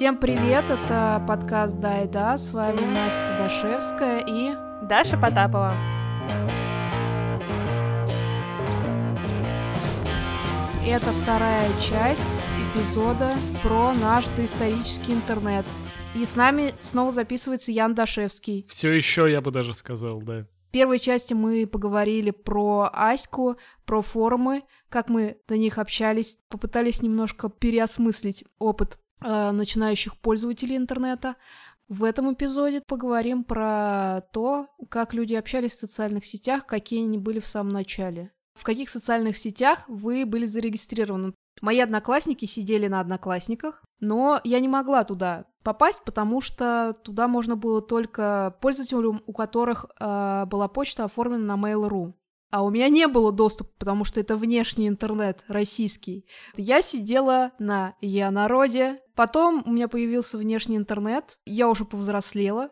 Всем привет, это подкаст «Да и да», с вами Настя Дашевская и... Даша Потапова. Это вторая часть эпизода про наш доисторический интернет. И с нами снова записывается Ян Дашевский. Все еще, я бы даже сказал, да. В первой части мы поговорили про Аську, про форумы, как мы на них общались, попытались немножко переосмыслить опыт начинающих пользователей интернета. В этом эпизоде поговорим про то, как люди общались в социальных сетях, какие они были в самом начале. В каких социальных сетях вы были зарегистрированы? Мои одноклассники сидели на одноклассниках, но я не могла туда попасть, потому что туда можно было только пользователям, у которых э, была почта оформлена на Mail.ru. А у меня не было доступа, потому что это внешний интернет, российский. Я сидела на Я-народе. Потом у меня появился внешний интернет. Я уже повзрослела.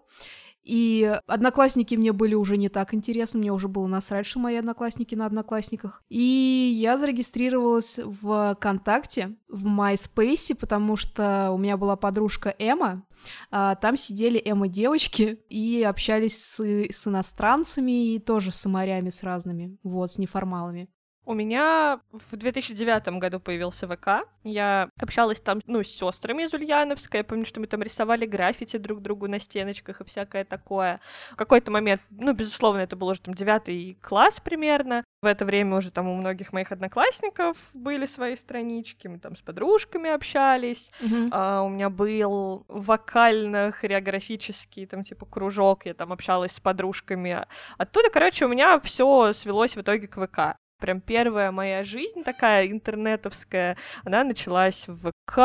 И одноклассники мне были уже не так интересны, мне уже было насрать, что мои одноклассники на одноклассниках. И я зарегистрировалась в ВКонтакте, в MySpace, потому что у меня была подружка Эма, а, там сидели Эма-девочки и общались с, с иностранцами и тоже с морями с разными, вот, с неформалами. У меня в 2009 году появился ВК. Я общалась там, ну, с сестрами из Ульяновска. Я помню, что мы там рисовали граффити друг другу на стеночках и всякое такое. В какой-то момент, ну, безусловно, это был уже там девятый класс примерно. В это время уже там у многих моих одноклассников были свои странички. Мы там с подружками общались. Мгм. А, у меня был вокально-хореографический там типа кружок. Я там общалась с подружками. Оттуда, короче, у меня все свелось в итоге к ВК. Прям первая моя жизнь такая интернетовская, она началась в ВК,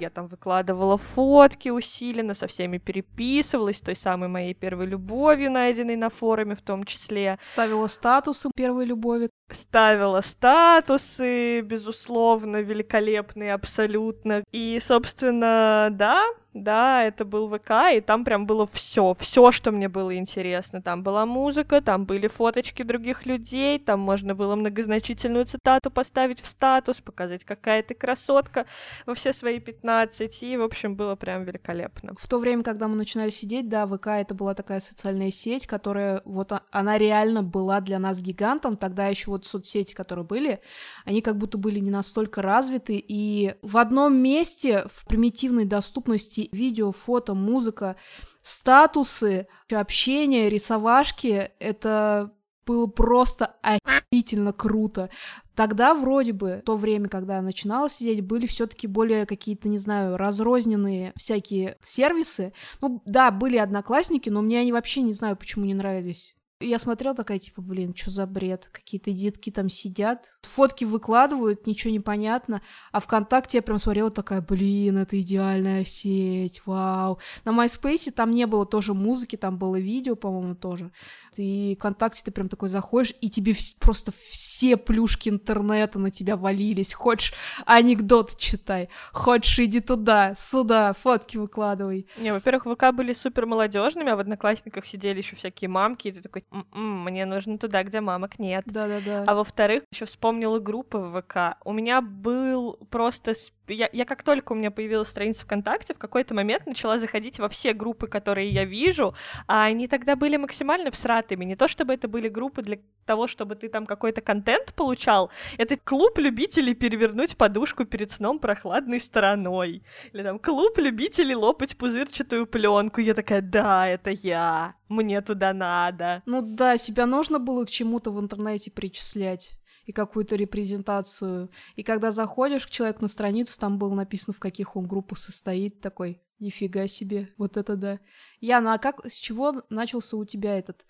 я там выкладывала фотки усиленно, со всеми переписывалась, той самой моей первой любовью, найденной на форуме в том числе. Ставила статусы первой любови. Ставила статусы, безусловно, великолепные абсолютно. И, собственно, да, да, это был ВК, и там прям было все, все, что мне было интересно. Там была музыка, там были фоточки других людей, там можно было многозначительную цитату поставить в статус, показать, какая ты красотка во все свои 15, и, в общем, было прям великолепно. В то время, когда мы начинали сидеть, да, ВК это была такая социальная сеть, которая вот а- она реально была для нас гигантом. Тогда еще вот соцсети, которые были, они как будто были не настолько развиты. И в одном месте в примитивной доступности видео, фото, музыка, статусы, общение, рисовашки, это было просто охерительно круто. Тогда вроде бы, то время, когда я начинала сидеть, были все таки более какие-то, не знаю, разрозненные всякие сервисы. Ну, да, были одноклассники, но мне они вообще не знаю, почему не нравились. Я смотрела такая, типа, блин, что за бред? Какие-то детки там сидят, фотки выкладывают, ничего не понятно. А ВКонтакте я прям смотрела такая, блин, это идеальная сеть, вау. На MySpace там не было тоже музыки, там было видео, по-моему, тоже. И ВКонтакте ты прям такой заходишь, и тебе вс- просто все плюшки интернета на тебя валились. Хочешь анекдот читай, хочешь иди туда, сюда, фотки выкладывай. Не, во-первых, ВК были супер молодежными, а в одноклассниках сидели еще всякие мамки, и ты такой, «М-м, мне нужно туда, где мамок нет. Да-да-да. А во-вторых, еще вспомнила группы в ВК. У меня был просто... Я, я как только у меня появилась страница ВКонтакте, в какой-то момент начала заходить во все группы, которые я вижу, а они тогда были максимально всратыми. Не то, чтобы это были группы для того, чтобы ты там какой-то контент получал. Это клуб любителей перевернуть подушку перед сном прохладной стороной. Или там клуб любителей лопать пузырчатую пленку. Я такая, да, это я. Мне туда надо. Ну да, себя нужно было к чему-то в интернете причислять и какую-то репрезентацию. И когда заходишь к человеку на страницу, там было написано, в каких он группах состоит, такой, нифига себе, вот это да. Яна, а как, с чего начался у тебя этот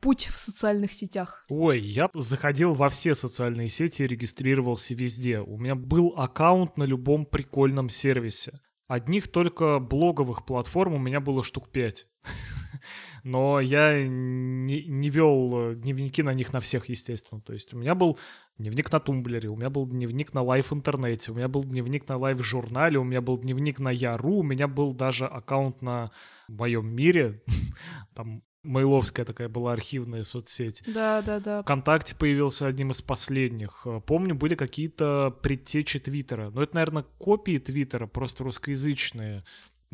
путь в социальных сетях? Ой, я заходил во все социальные сети и регистрировался везде. У меня был аккаунт на любом прикольном сервисе. Одних только блоговых платформ у меня было штук пять. Но я не, не вел э, дневники на них на всех, естественно. То есть у меня был дневник на Tumblr е, у меня был дневник на LiveInternet е, у меня был дневник на LiveJournal е, у меня был дневник на Я.ру, у меня был даже аккаунт на моем мире. Там Mail овская такая была архивная соцсеть. Да-да-да. ВКонтакте появился одним из последних. Э, Помню, были какие-то предтечи Твиттера. Но это, наверное, копии Твиттера, просто русскоязычные.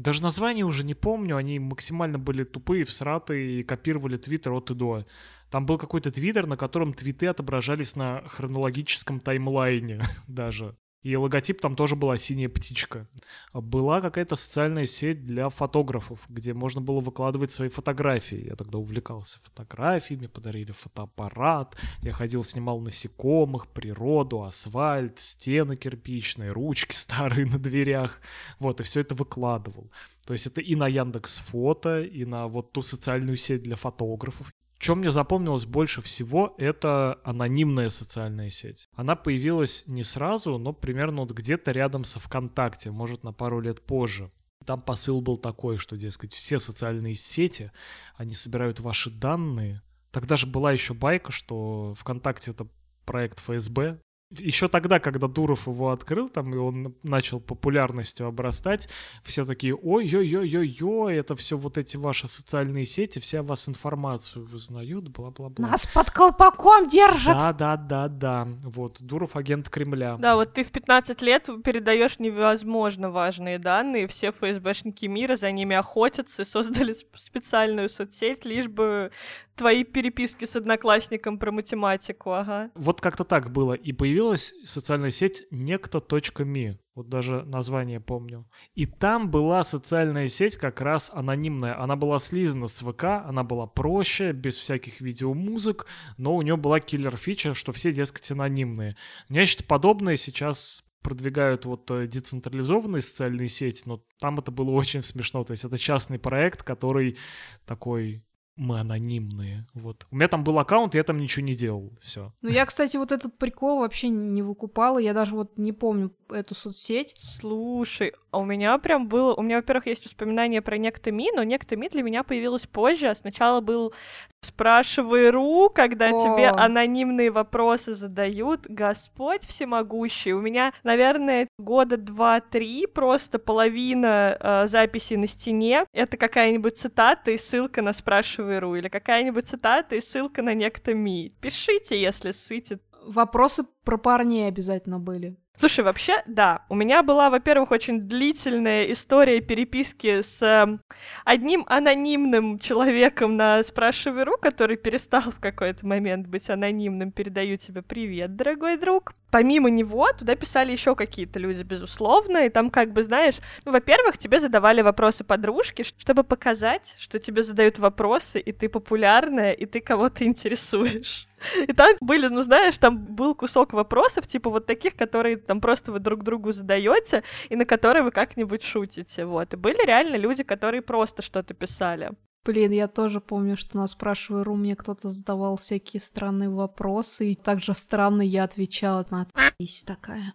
Даже название уже не помню, они максимально были тупые, всратые и копировали твиттер от и до. Там был какой-то твиттер, на котором твиты отображались на хронологическом таймлайне даже. И логотип там тоже была синяя птичка. Была какая-то социальная сеть для фотографов, где можно было выкладывать свои фотографии. Я тогда увлекался фотографиями, подарили фотоаппарат. Я ходил, снимал насекомых, природу, асфальт, стены кирпичные, ручки старые на дверях. Вот, и все это выкладывал. То есть это и на Яндекс Фото, и на вот ту социальную сеть для фотографов. Что мне запомнилось больше всего, это анонимная социальная сеть. Она появилась не сразу, но примерно вот где-то рядом со ВКонтакте, может, на пару лет позже. Там посыл был такой, что, дескать, все социальные сети, они собирают ваши данные. Тогда же была еще байка, что ВКонтакте это проект ФСБ, еще тогда, когда Дуров его открыл, там, и он начал популярностью обрастать, все такие, ой-ой-ой-ой-ой, это все вот эти ваши социальные сети, все о вас информацию вызнают, бла-бла-бла. Нас под колпаком держат! Да-да-да-да, вот, Дуров агент Кремля. Да, вот ты в 15 лет передаешь невозможно важные данные, все ФСБшники мира за ними охотятся, создали специальную соцсеть, лишь бы твои переписки с одноклассником про математику, ага. Вот как-то так было. И появилась социальная сеть некто.ми. Вот даже название помню. И там была социальная сеть как раз анонимная. Она была слизана с ВК, она была проще, без всяких видеомузык, но у нее была киллер-фича, что все, дескать, анонимные. Нечто подобное сейчас продвигают вот э, децентрализованные социальные сети, но там это было очень смешно. То есть это частный проект, который такой мы анонимные. Вот. У меня там был аккаунт, я там ничего не делал. Все. Ну, я, кстати, вот этот прикол вообще не выкупала. Я даже вот не помню эту соцсеть. Слушай, а у меня прям было... У меня, во-первых, есть воспоминания про некто Ми, но некто Ми для меня появилась позже. Сначала был спрашивай ру, когда О. тебе анонимные вопросы задают. Господь всемогущий. У меня, наверное, года два-три просто половина э, записей на стене. Это какая-нибудь цитата и ссылка на спрашивай ру. Или какая-нибудь цитата и ссылка на некто Ми. Пишите, если ссыте. Вопросы про парней обязательно были. Слушай, вообще, да, у меня была, во-первых, очень длительная история переписки с э, одним анонимным человеком на спрашивай.ру, который перестал в какой-то момент быть анонимным. Передаю тебе привет, дорогой друг. Помимо него туда писали еще какие-то люди, безусловно, и там как бы, знаешь, ну, во-первых, тебе задавали вопросы подружки, чтобы показать, что тебе задают вопросы, и ты популярная, и ты кого-то интересуешь. И там были, ну знаешь, там был кусок вопросов, типа вот таких, которые там просто вы друг другу задаете, и на которые вы как-нибудь шутите, вот. И были реально люди, которые просто что-то писали. Блин, я тоже помню, что на спрашивай.ру мне кто-то задавал всякие странные вопросы, и также странно я отвечала на «Есть такая».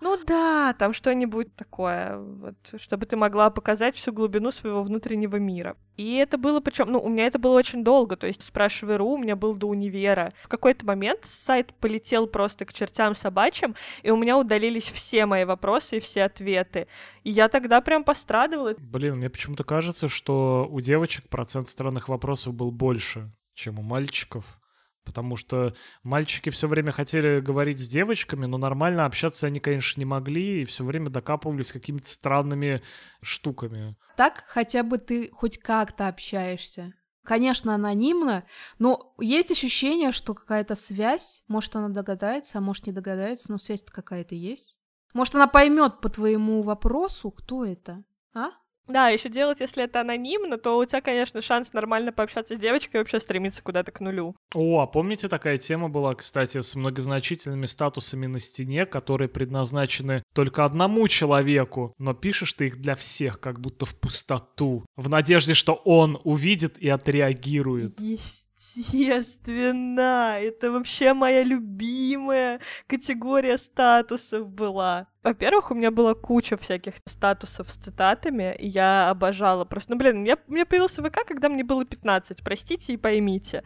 Ну да, там что-нибудь такое, вот, чтобы ты могла показать всю глубину своего внутреннего мира. И это было причем, ну, у меня это было очень долго, то есть спрашивай РУ у меня был до универа. В какой-то момент сайт полетел просто к чертям собачьим, и у меня удалились все мои вопросы и все ответы. И я тогда прям пострадывала. Блин, мне почему-то кажется, что у девочек процент странных вопросов был больше, чем у мальчиков. Потому что мальчики все время хотели говорить с девочками, но нормально общаться они, конечно, не могли и все время докапывались какими-то странными штуками. Так хотя бы ты хоть как-то общаешься. Конечно, анонимно, но есть ощущение, что какая-то связь, может, она догадается, а может, не догадается, но связь-то какая-то есть. Может, она поймет по твоему вопросу, кто это, а? Да, еще делать, если это анонимно, то у тебя, конечно, шанс нормально пообщаться с девочкой и вообще стремиться куда-то к нулю. О, а помните, такая тема была, кстати, с многозначительными статусами на стене, которые предназначены только одному человеку, но пишешь ты их для всех, как будто в пустоту, в надежде, что он увидит и отреагирует. Есть. Естественно, это вообще моя любимая категория статусов была. Во-первых, у меня была куча всяких статусов с цитатами, и я обожала просто... Ну, блин, я, у меня появился ВК, когда мне было 15, простите и поймите.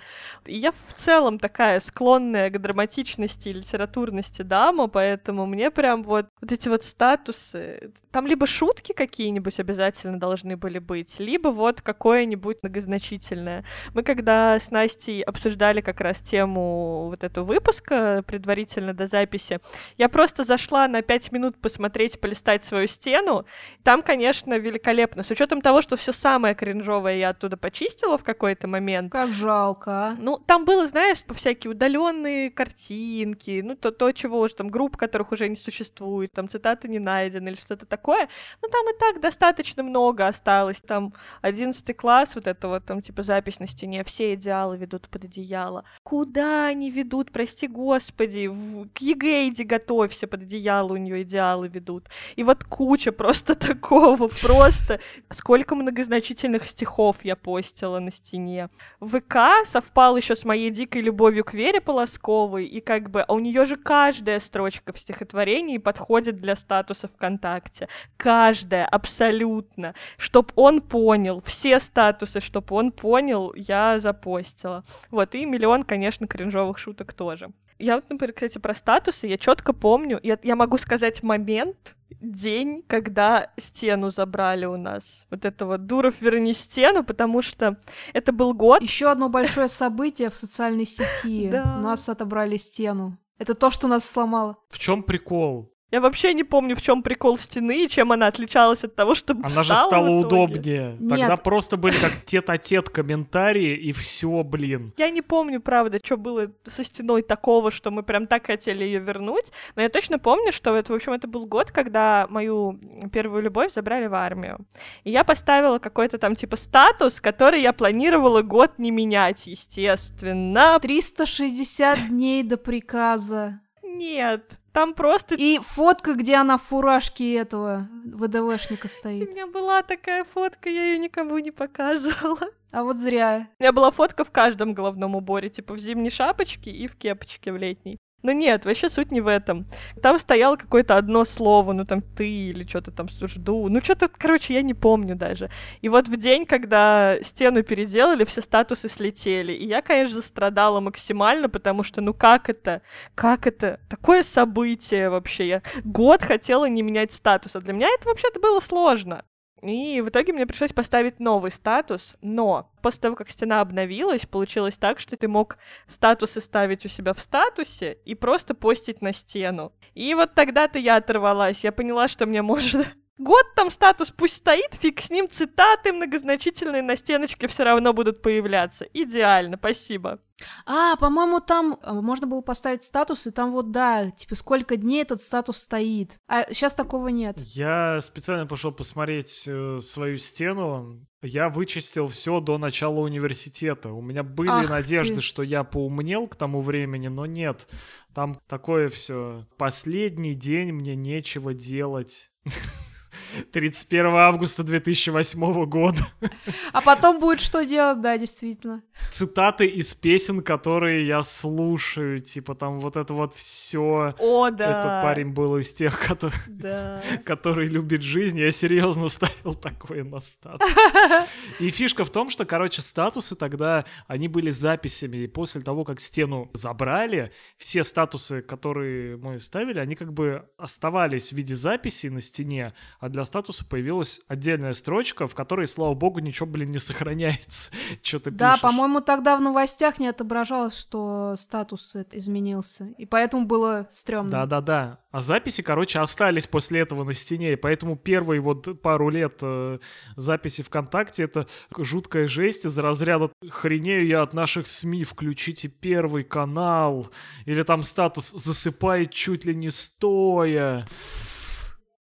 И я в целом такая склонная к драматичности и литературности дама, поэтому мне прям вот, вот эти вот статусы... Там либо шутки какие-нибудь обязательно должны были быть, либо вот какое-нибудь многозначительное. Мы когда с Настей обсуждали как раз тему вот этого выпуска предварительно до записи, я просто зашла на 5 минут минут посмотреть, полистать свою стену. Там, конечно, великолепно. С учетом того, что все самое кринжовое я оттуда почистила в какой-то момент. Как жалко, а. Ну, там было, знаешь, всякие удаленные картинки, ну, то, то, чего уже там, групп, которых уже не существует, там, цитаты не найдены или что-то такое. Ну, там и так достаточно много осталось. Там одиннадцатый класс, вот это вот, там, типа, запись на стене, все идеалы ведут под одеяло. Куда они ведут, прости господи, в... к ЕГЭ иди готовься, под одеяло у нее идеалы ведут. И вот куча просто такого, просто сколько многозначительных стихов я постила на стене. ВК совпал еще с моей дикой любовью к Вере Полосковой, и как бы, а у нее же каждая строчка в стихотворении подходит для статуса ВКонтакте. Каждая, абсолютно. Чтоб он понял, все статусы, чтоб он понял, я запостила. Вот, и миллион, конечно, кринжовых шуток тоже. Я вот, например, кстати, про статусы, я четко помню, я, я могу сказать момент, день, когда стену забрали у нас. Вот это вот Дуров верни стену, потому что это был год. Еще одно большое событие в социальной сети. У нас отобрали стену. Это то, что нас сломало. В чем прикол? Я вообще не помню, в чем прикол стены и чем она отличалась от того, что Она же стала удобнее. Нет. Тогда просто были как тет-а-тет комментарии, и все, блин. Я не помню, правда, что было со стеной такого, что мы прям так хотели ее вернуть. Но я точно помню, что это, в общем, это был год, когда мою первую любовь забрали в армию. И я поставила какой-то там типа статус, который я планировала год не менять, естественно. 360 дней до приказа. Нет. Там просто... И фотка, где она в фуражке этого ВДВшника стоит. У меня была такая фотка, я ее никому не показывала. А вот зря. У меня была фотка в каждом головном уборе, типа в зимней шапочке и в кепочке в летней. Но нет, вообще суть не в этом. Там стояло какое-то одно слово, ну там ты или что-то там жду. Ну что-то, короче, я не помню даже. И вот в день, когда стену переделали, все статусы слетели. И я, конечно, страдала максимально, потому что, ну как это? Как это? Такое событие вообще. Я год хотела не менять статус, а для меня это вообще-то было сложно. И в итоге мне пришлось поставить новый статус, но после того, как стена обновилась, получилось так, что ты мог статусы ставить у себя в статусе и просто постить на стену. И вот тогда-то я оторвалась, я поняла, что мне можно Год там статус пусть стоит, фиг с ним, цитаты многозначительные на стеночке все равно будут появляться. Идеально, спасибо. А, по-моему, там э, можно было поставить статус, и там вот, да, типа, сколько дней этот статус стоит. А сейчас такого нет. Я специально пошел посмотреть э, свою стену. Я вычистил все до начала университета. У меня были Ах надежды, ты. что я поумнел к тому времени, но нет. Там такое все. Последний день мне нечего делать. 31 августа 2008 года. А потом будет что делать, да, действительно. Цитаты из песен, которые я слушаю, типа там вот это вот все. О, да. Этот парень был из тех, который, да. который любит жизнь. Я серьезно ставил такое на статус. И фишка в том, что, короче, статусы тогда, они были записями. И после того, как стену забрали, все статусы, которые мы ставили, они как бы оставались в виде записей на стене, а для статуса появилась отдельная строчка, в которой, слава богу, ничего, блин, не сохраняется. Что ты Да, по-моему, тогда в новостях не отображалось, что статус изменился. И поэтому было стрёмно. Да-да-да. А записи, короче, остались после этого на стене. И поэтому первые вот пару лет э, записи ВКонтакте — это жуткая жесть из разряда «Хренею я от наших СМИ, включите первый канал». Или там статус «Засыпает чуть ли не стоя».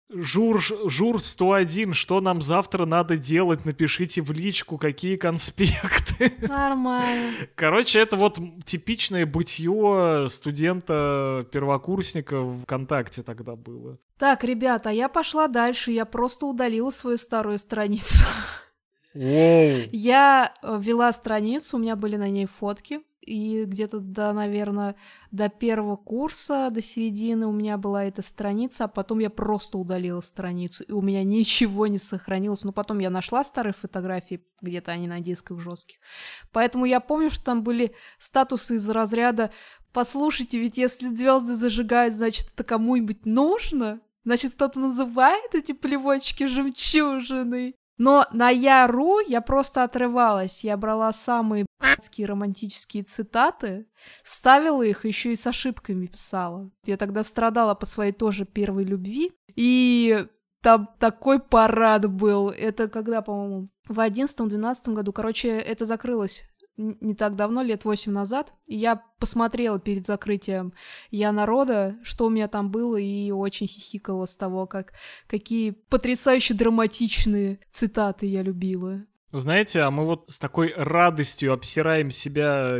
Жур, Жур 101, что нам завтра надо делать? Напишите в личку, какие конспекты. Нормально. Короче, это вот типичное бытие студента-первокурсника ВКонтакте тогда было. Так, ребята, я пошла дальше, я просто удалила свою старую страницу. Воу. Я э, вела страницу, у меня были на ней фотки и где-то до, наверное, до первого курса, до середины у меня была эта страница, а потом я просто удалила страницу, и у меня ничего не сохранилось. Но потом я нашла старые фотографии, где-то они на дисках жестких. Поэтому я помню, что там были статусы из разряда «Послушайте, ведь если звезды зажигают, значит, это кому-нибудь нужно?» Значит, кто-то называет эти плевочки жемчужиной. Но на Яру я просто отрывалась. Я брала самые блядские романтические цитаты, ставила их, еще и с ошибками писала. Я тогда страдала по своей тоже первой любви. И там такой парад был. Это когда, по-моему, в одиннадцатом-двенадцатом году. Короче, это закрылось не так давно, лет восемь назад, и я посмотрела перед закрытием «Я народа», что у меня там было, и очень хихикала с того, как какие потрясающе драматичные цитаты я любила. Знаете, а мы вот с такой радостью обсираем себя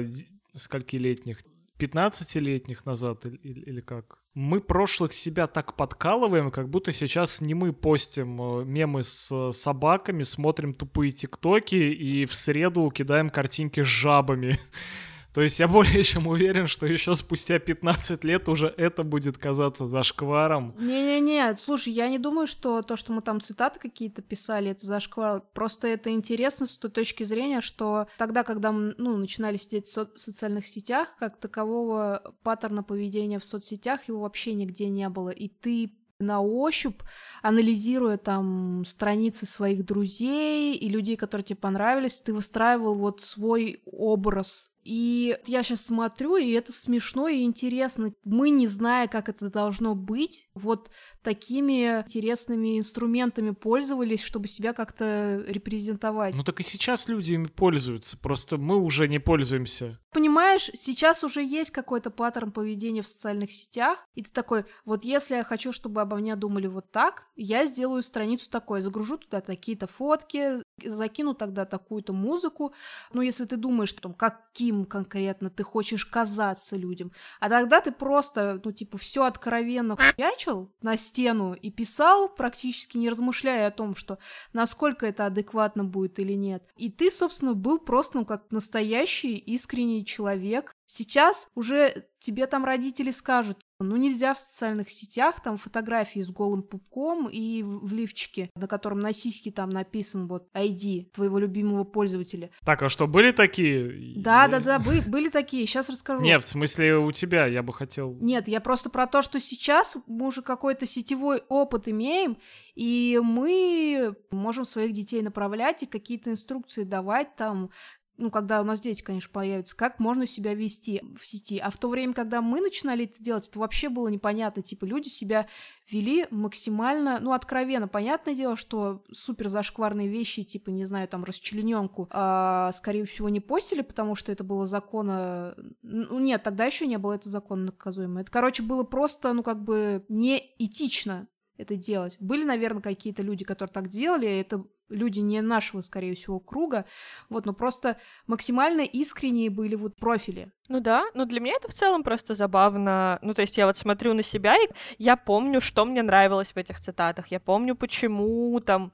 скольки-летних? 15-летних назад или, или как? Мы прошлых себя так подкалываем, как будто сейчас не мы постим э, мемы с э, собаками, смотрим тупые тиктоки и в среду кидаем картинки с жабами. То есть я более чем уверен, что еще спустя 15 лет уже это будет казаться зашкваром. Не-не-не, слушай, я не думаю, что то, что мы там цитаты какие-то писали, это зашквар. Просто это интересно с той точки зрения, что тогда, когда мы ну, начинали сидеть в со- социальных сетях, как такового паттерна поведения в соцсетях его вообще нигде не было. И ты на ощупь, анализируя там страницы своих друзей и людей, которые тебе понравились, ты выстраивал вот свой образ и я сейчас смотрю, и это смешно и интересно. Мы, не зная, как это должно быть, вот такими интересными инструментами пользовались, чтобы себя как-то репрезентовать. Ну так и сейчас люди ими пользуются, просто мы уже не пользуемся. Понимаешь, сейчас уже есть какой-то паттерн поведения в социальных сетях, и ты такой, вот если я хочу, чтобы обо мне думали вот так, я сделаю страницу такой, загружу туда такие-то фотки, закину тогда такую-то музыку. Ну, если ты думаешь, там, каким конкретно ты хочешь казаться людям, а тогда ты просто, ну, типа, все откровенно хуячил на стену и писал, практически не размышляя о том, что насколько это адекватно будет или нет. И ты, собственно, был просто, ну, как настоящий искренний человек. Сейчас уже тебе там родители скажут, ну, нельзя в социальных сетях там фотографии с голым пупком и в лифчике, на котором на сиське там написан вот ID твоего любимого пользователя. Так, а что, были такие? Да, да, да, были, были такие, сейчас расскажу. Нет, в смысле у тебя, я бы хотел... Нет, я просто про то, что сейчас мы уже какой-то сетевой опыт имеем, и мы можем своих детей направлять и какие-то инструкции давать там, ну, когда у нас дети, конечно, появятся, как можно себя вести в сети. А в то время, когда мы начинали это делать, это вообще было непонятно. Типа, люди себя вели максимально, ну, откровенно. Понятное дело, что супер зашкварные вещи, типа, не знаю, там, расчлененку, а, скорее всего, не постили, потому что это было закона... Ну, нет, тогда еще не было это закон наказуемо. Это, короче, было просто, ну, как бы неэтично это делать. Были, наверное, какие-то люди, которые так делали, это люди не нашего, скорее всего, круга, вот, но просто максимально искренние были вот профили. Ну да, но для меня это в целом просто забавно. Ну, то есть я вот смотрю на себя, и я помню, что мне нравилось в этих цитатах, я помню, почему там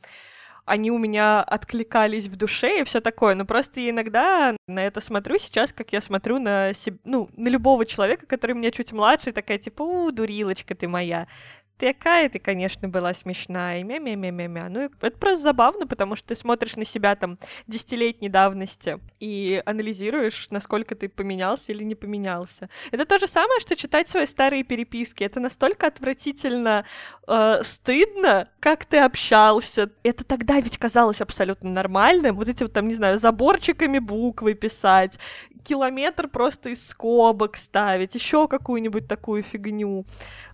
они у меня откликались в душе и все такое. Но просто я иногда на это смотрю сейчас, как я смотрю на себе, ну, на любого человека, который мне чуть младше, такая типа, у, дурилочка ты моя такая ты, конечно, была смешная, мя-мя-мя-мя-мя. Ну, это просто забавно, потому что ты смотришь на себя там десятилетней давности и анализируешь, насколько ты поменялся или не поменялся. Это то же самое, что читать свои старые переписки. Это настолько отвратительно э, стыдно, как ты общался. Это тогда ведь казалось абсолютно нормальным. Вот эти вот там, не знаю, заборчиками буквы писать, километр просто из скобок ставить, еще какую-нибудь такую фигню.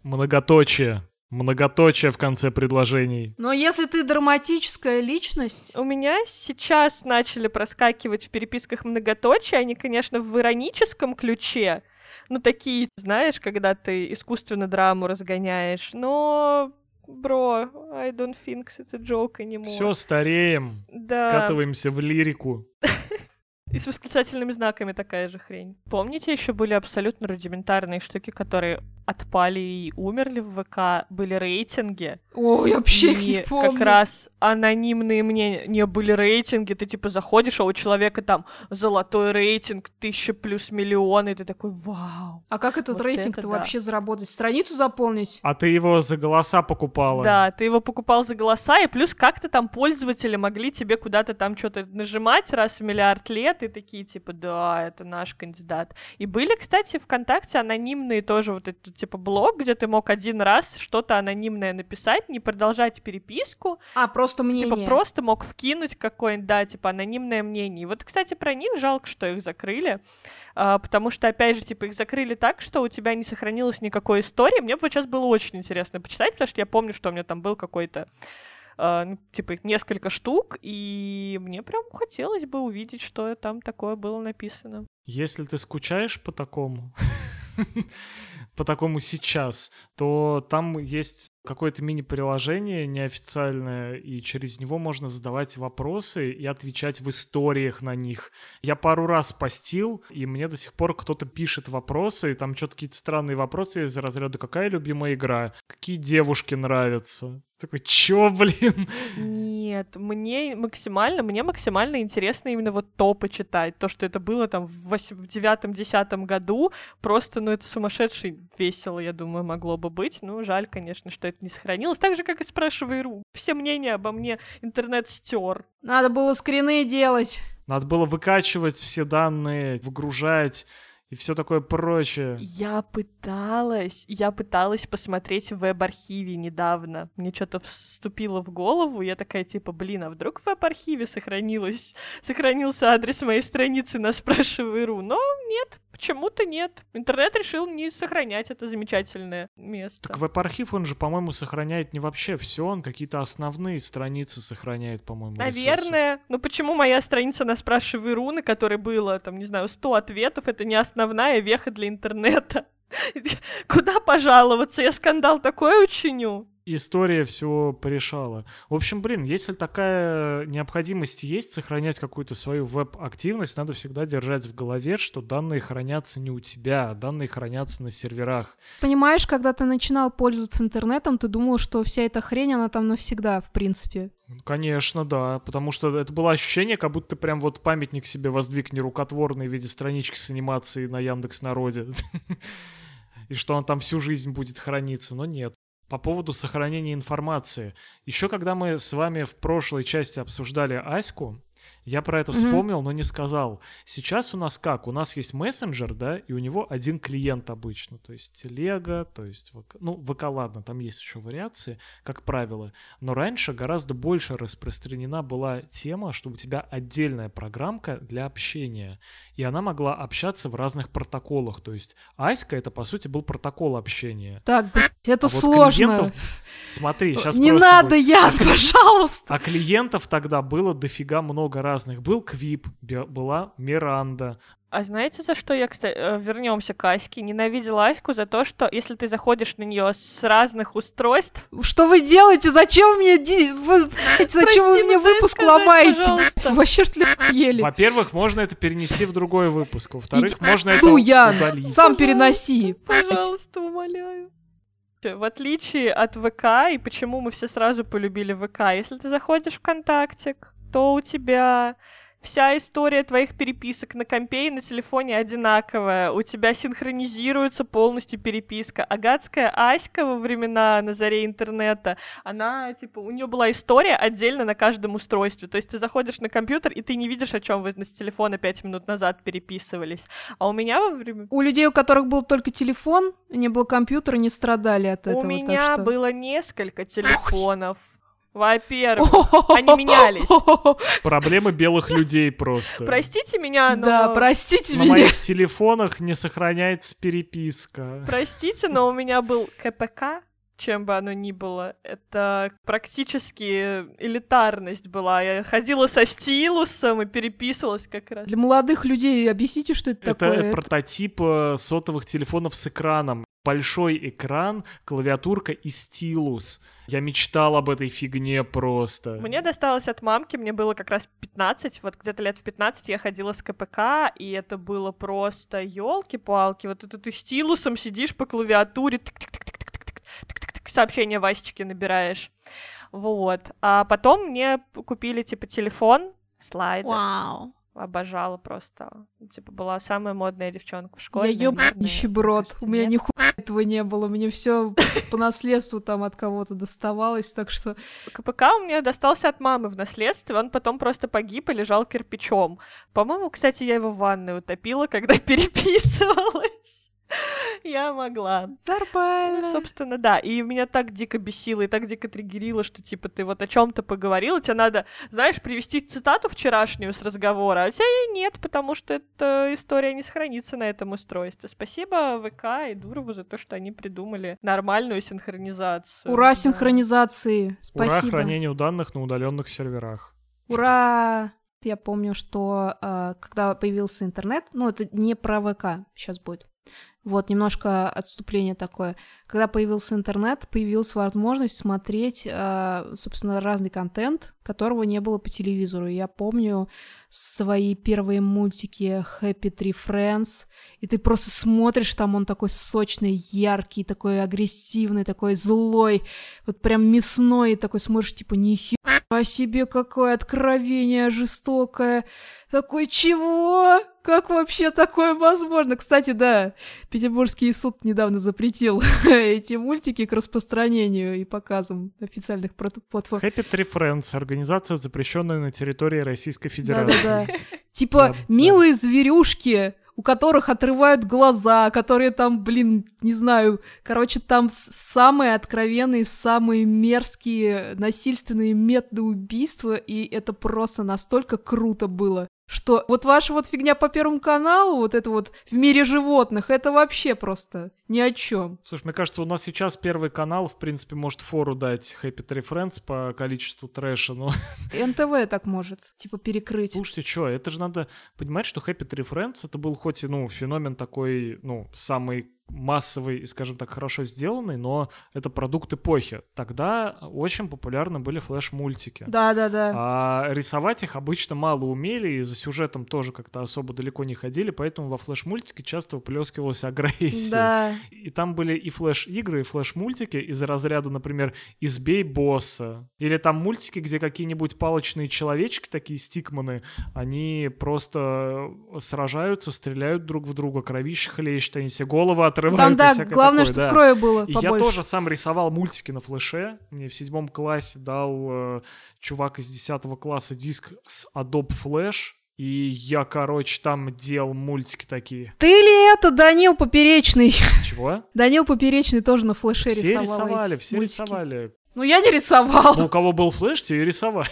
Многоточие. Многоточие в конце предложений. Но если ты драматическая личность... У меня сейчас начали проскакивать в переписках многоточия, они, конечно, в ироническом ключе, ну, такие, знаешь, когда ты искусственно драму разгоняешь, но Бро, I don't think it's a joke anymore. Все, стареем. Да. Скатываемся в лирику. И с восклицательными знаками такая же хрень. Помните, еще были абсолютно рудиментарные штуки, которые отпали и умерли в ВК, были рейтинги. Ой, я вообще их не помню. как раз анонимные мне не были рейтинги, ты типа заходишь, а у человека там золотой рейтинг, тысяча плюс миллион, и ты такой, вау. А как этот вот рейтинг-то да. вообще заработать? Страницу заполнить? А ты его за голоса покупала? Да, ты его покупал за голоса, и плюс как-то там пользователи могли тебе куда-то там что-то нажимать раз в миллиард лет, и такие типа, да, это наш кандидат. И были, кстати, ВКонтакте анонимные тоже вот эти типа блог, где ты мог один раз что-то анонимное написать, не продолжать переписку. А, просто мнение. Типа просто мог вкинуть какое-нибудь, да, типа анонимное мнение. И вот, кстати, про них жалко, что их закрыли, а, потому что, опять же, типа их закрыли так, что у тебя не сохранилось никакой истории. Мне бы вот сейчас было очень интересно почитать, потому что я помню, что у меня там был какой-то Uh, ну, типа несколько штук, и мне прям хотелось бы увидеть, что там такое было написано. Если ты скучаешь по такому, по такому сейчас, то там есть какое-то мини-приложение неофициальное, и через него можно задавать вопросы и отвечать в историях на них. Я пару раз постил, и мне до сих пор кто-то пишет вопросы, и там что-то какие-то странные вопросы из разряда «Какая любимая игра? Какие девушки нравятся?» Такой, чё, блин? Нет, мне максимально, мне максимально интересно именно вот топы читать. То, что это было там в, в девятом-десятом году, просто, ну, это сумасшедший весело, я думаю, могло бы быть. Ну, жаль, конечно, что это не сохранилось. Так же, как и спрашивай.ру. Все мнения обо мне интернет стер. Надо было скрины делать. Надо было выкачивать все данные, выгружать и все такое прочее. Я пыталась, я пыталась посмотреть в веб-архиве недавно. Мне что-то вступило в голову, я такая типа, блин, а вдруг в веб-архиве сохранилось, сохранился адрес моей страницы на спрашивай.ру? Но нет, почему-то нет. Интернет решил не сохранять это замечательное место. Так веб-архив, он же, по-моему, сохраняет не вообще все, он какие-то основные страницы сохраняет, по-моему. Наверное. Ресурсы. Ну почему моя страница на спрашивай.ру, на которой было, там, не знаю, 100 ответов, это не основная основная веха для интернета. Куда пожаловаться? Я скандал такой учиню. История все порешала. В общем, блин, если такая необходимость есть сохранять какую-то свою веб-активность, надо всегда держать в голове, что данные хранятся не у тебя, а данные хранятся на серверах. Понимаешь, когда ты начинал пользоваться интернетом, ты думал, что вся эта хрень, она там навсегда, в принципе. Конечно, да, потому что это было ощущение, как будто ты прям вот памятник себе воздвиг нерукотворный в виде странички с анимацией на Яндекс Народе. И что он там всю жизнь будет храниться, но нет по поводу сохранения информации. Еще когда мы с вами в прошлой части обсуждали Аську, я про это вспомнил, mm-hmm. но не сказал. Сейчас у нас как? У нас есть мессенджер, да, и у него один клиент обычно. То есть телега, то есть... Ну, ВК, ладно, там есть еще вариации, как правило. Но раньше гораздо больше распространена была тема, что у тебя отдельная программка для общения. И она могла общаться в разных протоколах. То есть Аська — это, по сути, был протокол общения. Так, это а сложно. Вот клиентов... Смотри, сейчас Не надо, будет. я, пожалуйста. А клиентов тогда было дофига много разных. Был Квип, была Миранда, а знаете, за что я, кстати, э, вернемся к Аське? Ненавидела Аську за то, что если ты заходишь на нее с разных устройств. Что вы делаете? Зачем мне ди... вы... Зачем Прости, вы мне выпуск сказать, ломаете? Пожалуйста. Вообще что ли ели? Во-первых, можно это перенести в другой выпуск. Во-вторых, можно это Ян, удалить. Сам переноси. Пожалуйста, умоляю. В отличие от ВК, и почему мы все сразу полюбили ВК, если ты заходишь в ВКонтактик, то у тебя вся история твоих переписок на компе и на телефоне одинаковая. У тебя синхронизируется полностью переписка. Агатская Аська во времена на заре интернета, она, типа, у нее была история отдельно на каждом устройстве. То есть ты заходишь на компьютер, и ты не видишь, о чем вы с телефона пять минут назад переписывались. А у меня во время... У людей, у которых был только телефон, не было компьютера, не страдали от этого. У меня что... было несколько телефонов. Во-первых, они менялись. Проблемы белых людей просто. Простите меня, но... Да, простите меня. На моих телефонах не сохраняется переписка. Простите, но у меня был КПК, чем бы оно ни было. Это практически элитарность была. Я ходила со стилусом и переписывалась как раз. Для молодых людей объясните, что это, это такое. Это прототип э, сотовых телефонов с экраном большой экран, клавиатурка и стилус. Я мечтал об этой фигне просто. Мне досталось от мамки, мне было как раз 15, вот где-то лет в 15 я ходила с КПК, и это было просто елки-палки, вот это ты стилусом сидишь по клавиатуре, сообщение Васечки набираешь. Вот. А потом мне купили, типа, телефон, слайдер. Вау обожала просто. Типа, была самая модная девчонка в школе. Я ёбающий брод. У меня нихуя этого не было. Мне все по наследству там от кого-то доставалось, так что... КПК у меня достался от мамы в наследстве, он потом просто погиб и лежал кирпичом. По-моему, кстати, я его в ванной утопила, когда переписывалась. Я могла. Нормально. Ну, собственно, да. И меня так дико бесило и так дико триггерило, что, типа, ты вот о чем то поговорил, тебе надо, знаешь, привести цитату вчерашнюю с разговора, а у тебя ее нет, потому что эта история не сохранится на этом устройстве. Спасибо ВК и Дурову за то, что они придумали нормальную синхронизацию. Ура Да. синхронизации. Ура Спасибо. хранению данных на удаленных серверах. Ура! Я помню, что э, когда появился интернет, ну это не про ВК сейчас будет. Вот немножко отступление такое. Когда появился интернет, появилась возможность смотреть, э, собственно, разный контент, которого не было по телевизору. Я помню свои первые мультики Happy Tree Friends, и ты просто смотришь, там он такой сочный, яркий, такой агрессивный, такой злой, вот прям мясной, и такой смотришь, типа, нихера себе какое откровение жестокое. Такой, чего? Как вообще такое возможно? Кстати, да, Петербургский суд недавно запретил эти мультики к распространению и показам официальных платформ. Happy Tree Friends — организация, запрещенная на территории Российской Федерации. Да-да-да. Типа, милые зверюшки, у которых отрывают глаза, которые там, блин, не знаю, короче, там самые откровенные, самые мерзкие насильственные методы убийства, и это просто настолько круто было, что вот ваша вот фигня по Первому каналу, вот это вот в мире животных, это вообще просто ни о чем. Слушай, мне кажется, у нас сейчас первый канал, в принципе, может фору дать Happy Tree Friends по количеству трэша, но НТВ так может, типа, перекрыть. слушайте, что, это же надо понимать, что Happy Tree Friends это был хоть и, ну, феномен такой, ну, самый массовый скажем так, хорошо сделанный, но это продукт эпохи. Тогда очень популярны были флеш-мультики. Да-да-да. А рисовать их обычно мало умели, и за сюжетом тоже как-то особо далеко не ходили, поэтому во флеш-мультике часто выплескивалась агрессия. Да. И там были и флеш-игры, и флеш-мультики из разряда, например, «Избей босса». Или там мультики, где какие-нибудь палочные человечки, такие стикманы, они просто сражаются, стреляют друг в друга, кровище хлещет, они себе головы отрывают Там, и да, главное, такое, чтобы да. крови было И побольше. я тоже сам рисовал мультики на флеше. Мне в седьмом классе дал э, чувак из десятого класса диск с Adobe Flash. И я, короче, там делал мультики такие. Ты ли это, Данил Поперечный? Чего? Данил Поперечный тоже на флеше Все рисовал рисовали, эти все мультики. рисовали. Ну, я не рисовал. Ну, у кого был флеш, те и рисовали.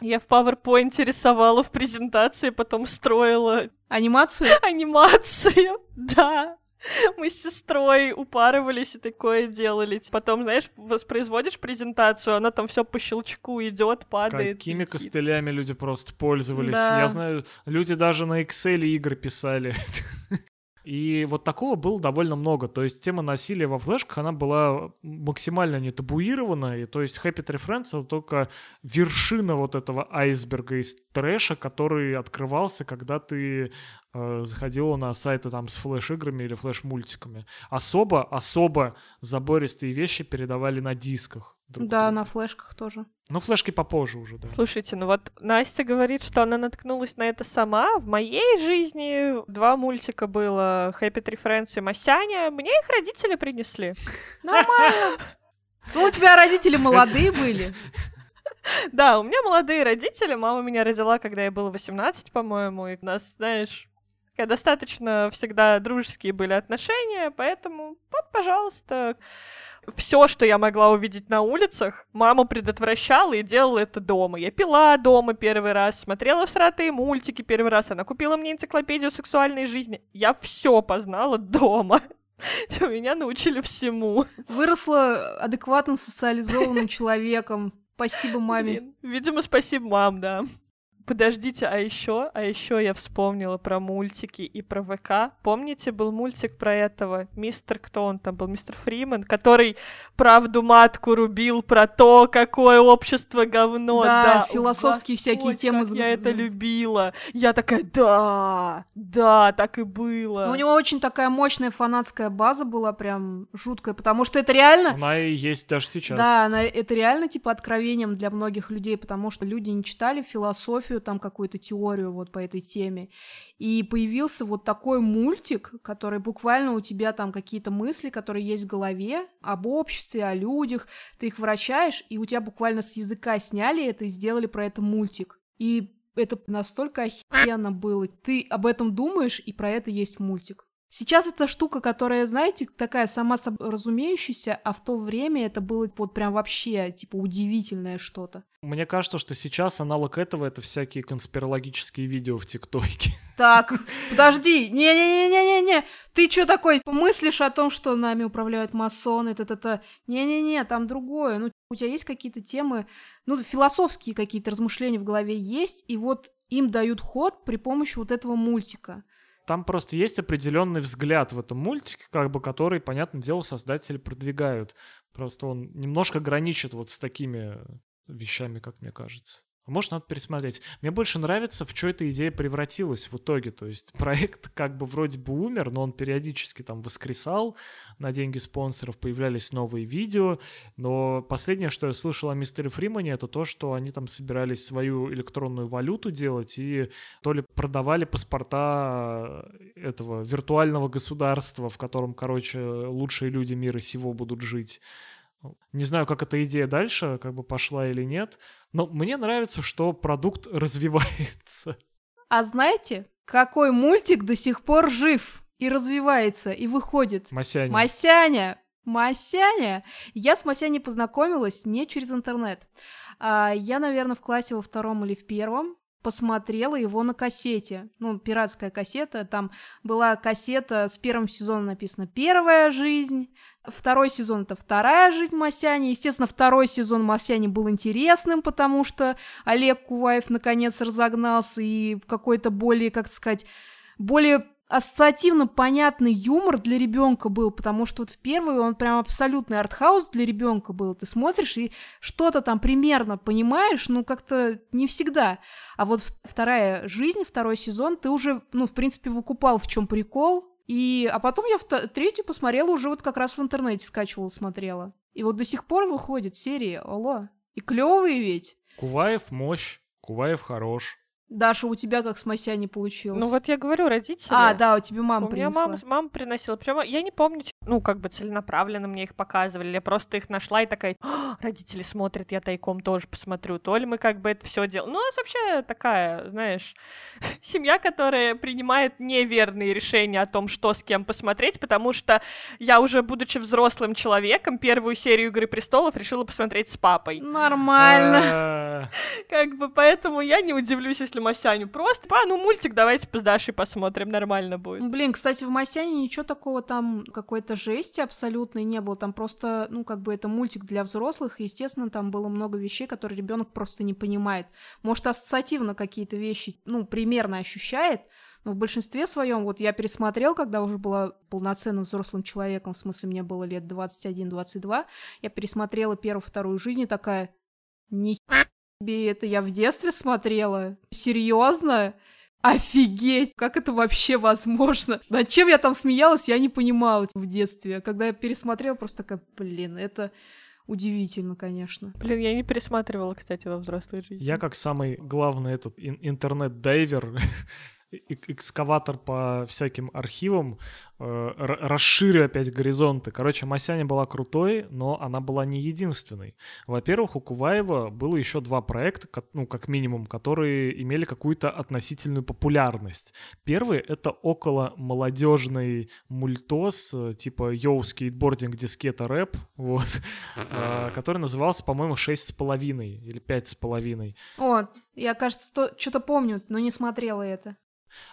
Я в PowerPoint рисовала в презентации, потом строила Анимацию? анимацию. Да. Мы с сестрой упарывались и такое делали. Потом, знаешь, воспроизводишь презентацию, она там все по щелчку идет, падает. Какими летит. костылями люди просто пользовались. Да. Я знаю, люди даже на Excel игры писали. И вот такого было довольно много. То есть тема насилия во флешках, она была максимально не табуирована. И то есть Happy Tree Friends это только вершина вот этого айсберга из трэша, который открывался, когда ты э, заходила на сайты там с флеш-играми или флеш-мультиками. Особо, особо забористые вещи передавали на дисках. Друг Да, другу. на флешках тоже. Ну, флешки попозже уже, да. Слушайте, ну вот Настя говорит, что она наткнулась на это сама. В моей жизни два мультика было Happy Tree Friends и Масяня. Мне их родители принесли. Нормально. Ну, у тебя родители молодые были. Да, у меня молодые родители. Мама меня родила, когда я было 18, по-моему. И у нас, знаешь, достаточно всегда дружеские были отношения. Поэтому, вот, пожалуйста, все, что я могла увидеть на улицах, мама предотвращала и делала это дома. Я пила дома первый раз, смотрела всратые мультики первый раз. Она купила мне энциклопедию сексуальной жизни. Я все познала дома. Меня научили всему. Выросла адекватным социализованным человеком. Спасибо маме. Видимо, спасибо, мам, да. Подождите, а еще, а еще я вспомнила про мультики и про ВК. Помните, был мультик про этого мистер, кто он там был, мистер Фриман, который правду матку рубил про то, какое общество говно. Да, Да, философские всякие Господь, темы как з- Я это любила. Я такая, да, да, так и было. Но у него очень такая мощная фанатская база была, прям жуткая, потому что это реально... Она и есть даже сейчас. Да, она, это реально типа откровением для многих людей, потому что люди не читали философию, там какую-то теорию вот по этой теме. И появился вот такой мультик, который буквально у тебя там какие-то мысли, которые есть в голове об обществе, о людях, ты их вращаешь, и у тебя буквально с языка сняли это и сделали про это мультик. И это настолько охеренно было. Ты об этом думаешь, и про это есть мультик. Сейчас эта штука, которая, знаете, такая сама собой разумеющаяся, а в то время это было вот прям вообще, типа, удивительное что-то. Мне кажется, что сейчас аналог этого — это всякие конспирологические видео в ТикТоке. Так, подожди, не-не-не-не-не, ты что такой, мыслишь о том, что нами управляют масоны, это-то-то, не-не-не, там другое, ну, у тебя есть какие-то темы, ну, философские какие-то размышления в голове есть, и вот им дают ход при помощи вот этого мультика. Там просто есть определенный взгляд в этом мультике, как бы, который, понятное дело, создатели продвигают. Просто он немножко граничит вот с такими вещами, как мне кажется. Может, надо пересмотреть. Мне больше нравится, в что эта идея превратилась в итоге. То есть проект как бы вроде бы умер, но он периодически там воскресал, на деньги спонсоров появлялись новые видео. Но последнее, что я слышал о мистере Фримане, это то, что они там собирались свою электронную валюту делать и то ли продавали паспорта э, этого виртуального государства, в котором, короче, лучшие люди мира сего будут жить. Не знаю, как эта идея дальше как бы пошла или нет, но мне нравится, что продукт развивается. А знаете, какой мультик до сих пор жив и развивается и выходит? Масяня. Масяня. Масяня. Я с Масяней познакомилась не через интернет. А, я, наверное, в классе во втором или в первом посмотрела его на кассете. Ну, пиратская кассета. Там была кассета с первым сезоном написано «Первая жизнь», второй сезон — это вторая жизнь Масяни. Естественно, второй сезон Масяни был интересным, потому что Олег Куваев наконец разогнался и какой-то более, как сказать, более ассоциативно понятный юмор для ребенка был, потому что вот в первый он прям абсолютный артхаус для ребенка был. Ты смотришь и что-то там примерно понимаешь, ну как-то не всегда. А вот вторая жизнь, второй сезон, ты уже, ну, в принципе, выкупал, в чем прикол. И, а потом я в третью посмотрела уже вот как раз в интернете скачивала, смотрела. И вот до сих пор выходит серии, алло. И клевые ведь. Куваев мощь, Куваев хорош. Даша, у тебя как с Мася не получилось? Ну вот я говорю, родители. А, да, у тебя мама у принесла. меня мама, мама приносила. Причем я не помню, ну, как бы целенаправленно мне их показывали. Я просто их нашла и такая, родители смотрят, я тайком тоже посмотрю. То ли мы как бы это все делаем. Ну, у нас вообще такая, знаешь, семья, которая принимает неверные решения о том, что с кем посмотреть, потому что я уже, будучи взрослым человеком, первую серию Игры престолов решила посмотреть с папой. Нормально. Как бы, поэтому я не удивлюсь, если Масяню просто, а, ну, мультик давайте с Дашей посмотрим, нормально будет. Блин, кстати, в Масяне ничего такого там, какой-то жести абсолютной не было, там просто, ну, как бы это мультик для взрослых, и, естественно, там было много вещей, которые ребенок просто не понимает. Может, ассоциативно какие-то вещи, ну, примерно ощущает, но в большинстве своем, вот я пересмотрел, когда уже была полноценным взрослым человеком, в смысле мне было лет 21-22, я пересмотрела первую, вторую жизнь и такая, ни себе это я в детстве смотрела? Серьезно? Офигеть, как это вообще возможно? Над чем я там смеялась, я не понимала в детстве. Когда я пересмотрела, просто такая, блин, это удивительно, конечно. Блин, я не пересматривала, кстати, во взрослой жизни. Я как самый главный этот интернет-дайвер экскаватор по всяким архивам, э, расширю опять горизонты. Короче, Масяня была крутой, но она была не единственной. Во-первых, у Куваева было еще два проекта, ну, как минимум, которые имели какую-то относительную популярность. Первый — это около молодежный мультос, э, типа йоу, скейтбординг, дискета, рэп, вот, э, который назывался, по-моему, «Шесть с половиной» или «Пять с половиной». О, я, кажется, что-то помню, но не смотрела это.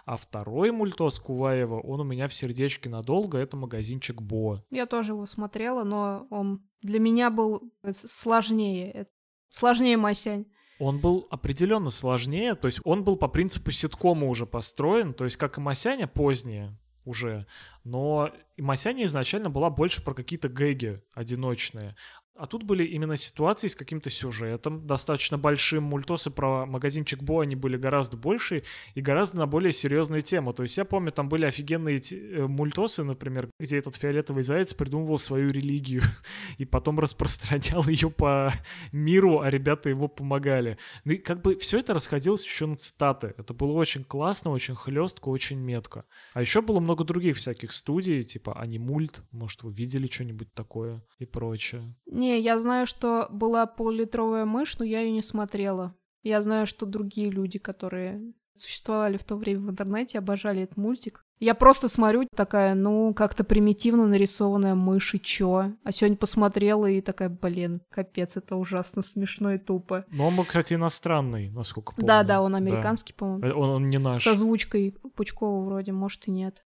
А второй мультос Куваева, он у меня в сердечке надолго, это магазинчик Бо. Я тоже его смотрела, но он для меня был сложнее. Сложнее Масянь. Он был определенно сложнее, то есть он был по принципу ситкома уже построен, то есть как и Масяня позднее уже, но Масяня изначально была больше про какие-то гэги одиночные, а тут были именно ситуации с каким-то сюжетом, достаточно большим. Мультосы про магазинчик Бо, они были гораздо больше и гораздо на более серьезную тему. То есть я помню, там были офигенные э, мультосы, например, где этот фиолетовый заяц придумывал свою религию и потом распространял ее по миру, а ребята его помогали. Ну и как бы все это расходилось еще на цитаты. Это было очень классно, очень хлестко, очень метко. А еще было много других всяких студий, типа Анимульт, может, вы видели что-нибудь такое и прочее. Не, не, я знаю, что была полулитровая мышь, но я ее не смотрела. Я знаю, что другие люди, которые существовали в то время в интернете, обожали этот мультик. Я просто смотрю, такая, ну, как-то примитивно нарисованная мышь, и чё? А сегодня посмотрела и такая, блин, капец, это ужасно смешно и тупо. Но он, кстати, иностранный, насколько помню. Да-да, он американский, да. по-моему. Э, он, он не наш. С озвучкой Пучкова вроде, может и нет.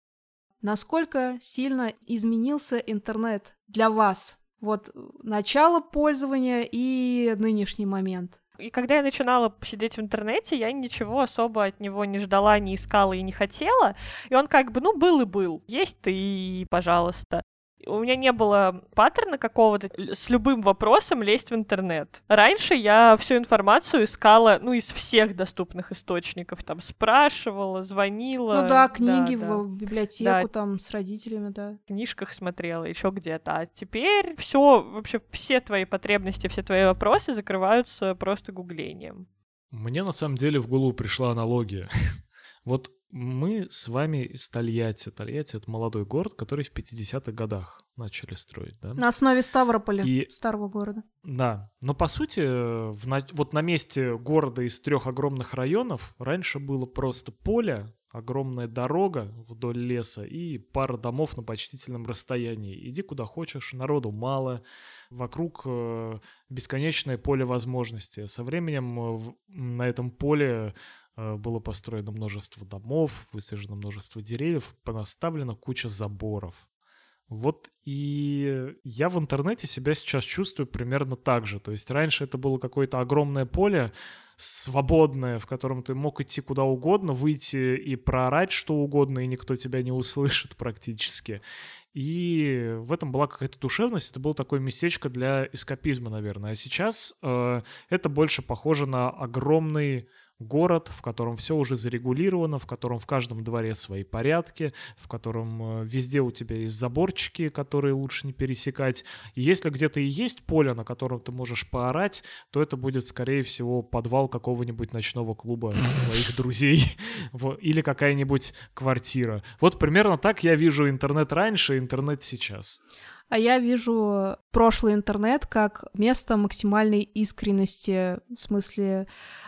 Насколько сильно изменился интернет для вас? Вот начало пользования и нынешний момент. И когда я начинала сидеть в интернете, я ничего особо от него не ждала, не искала и не хотела. И он как бы, ну, был и был. Есть ты, пожалуйста у меня не было паттерна какого-то с любым вопросом лезть в интернет. Раньше я всю информацию искала, ну, из всех доступных источников, там, спрашивала, звонила. Ну да, книги да, в да. библиотеку, да. там, с родителями, да. В книжках смотрела, еще где-то. А теперь все, вообще все твои потребности, все твои вопросы закрываются просто гуглением. Мне на самом деле в голову пришла аналогия. Вот мы с вами из Тольятти. Тольятти — это молодой город, который в 50-х годах начали строить, да? На основе Ставрополя, и... старого города. Да, но по сути, в на... вот на месте города из трех огромных районов раньше было просто поле, огромная дорога вдоль леса и пара домов на почтительном расстоянии. Иди куда хочешь, народу мало, вокруг э, бесконечное поле возможностей. Со временем э, на этом поле Э, было построено множество домов, высажено множество деревьев, понаставлена куча заборов. Вот и я в интернете себя сейчас чувствую примерно так же. То есть раньше это было какое-то огромное поле, свободное, в котором ты мог идти куда угодно, выйти и проорать что угодно, и никто тебя не услышит практически. И в этом была какая-то душевность, это было такое местечко для эскапизма, наверное. А сейчас э, это больше похоже на огромный город, в котором все уже зарегулировано, в котором в каждом дворе свои порядки, в котором э, везде у тебя есть заборчики, которые лучше не пересекать. И если где-то и есть поле, на котором ты можешь поорать, то это будет, скорее всего, подвал какого-нибудь ночного клуба твоих друзей или какая-нибудь квартира. Вот примерно так я вижу интернет раньше, интернет сейчас. А я вижу прошлый интернет как место максимальной искренности, в смысле,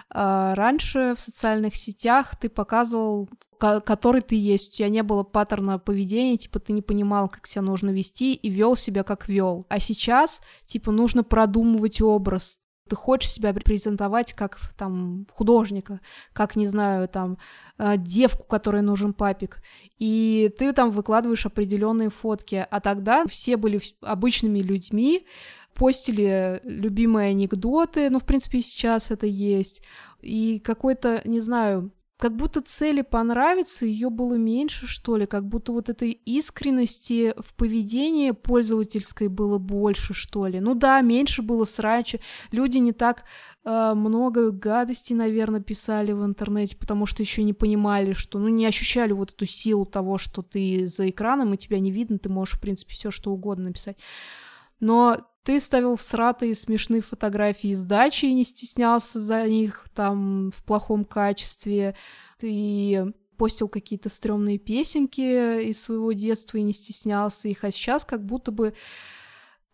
а, раньше в социальных сетях ты показывал, который ты есть, у тебя не было паттерна поведения, типа ты не понимал, как себя нужно вести и вел себя как вел. А сейчас, типа, нужно продумывать образ, ты хочешь себя презентовать как там художника, как, не знаю, там э, девку, которой нужен папик, и ты там выкладываешь определенные фотки, а тогда все были обычными людьми, постили любимые анекдоты, ну, в принципе, и сейчас это есть, и какой-то, не знаю, как будто цели понравиться ее было меньше, что ли, как будто вот этой искренности в поведении пользовательской было больше, что ли. Ну да, меньше было срача, люди не так э, много гадостей, наверное, писали в интернете, потому что еще не понимали, что, ну, не ощущали вот эту силу того, что ты за экраном, и тебя не видно, ты можешь, в принципе, все что угодно написать. Но ты ставил в сратые смешные фотографии из дачи и не стеснялся за них там в плохом качестве. Ты постил какие-то стрёмные песенки из своего детства и не стеснялся их, а сейчас как будто бы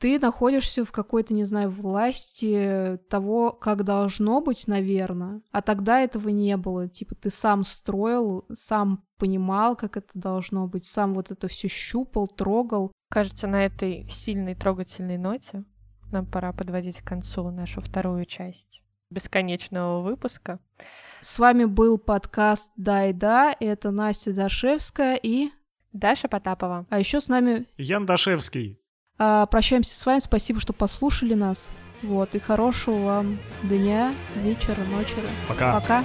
ты находишься в какой-то, не знаю, власти того, как должно быть, наверное. А тогда этого не было. Типа ты сам строил, сам понимал, как это должно быть, сам вот это все щупал, трогал. Кажется, на этой сильной трогательной ноте нам пора подводить к концу нашу вторую часть бесконечного выпуска. С вами был подкаст «Да и да». Это Настя Дашевская и... Даша Потапова. А еще с нами... Ян Дашевский. А, прощаемся с вами. Спасибо, что послушали нас. Вот. И хорошего вам дня, вечера, ночи. Пока. Пока.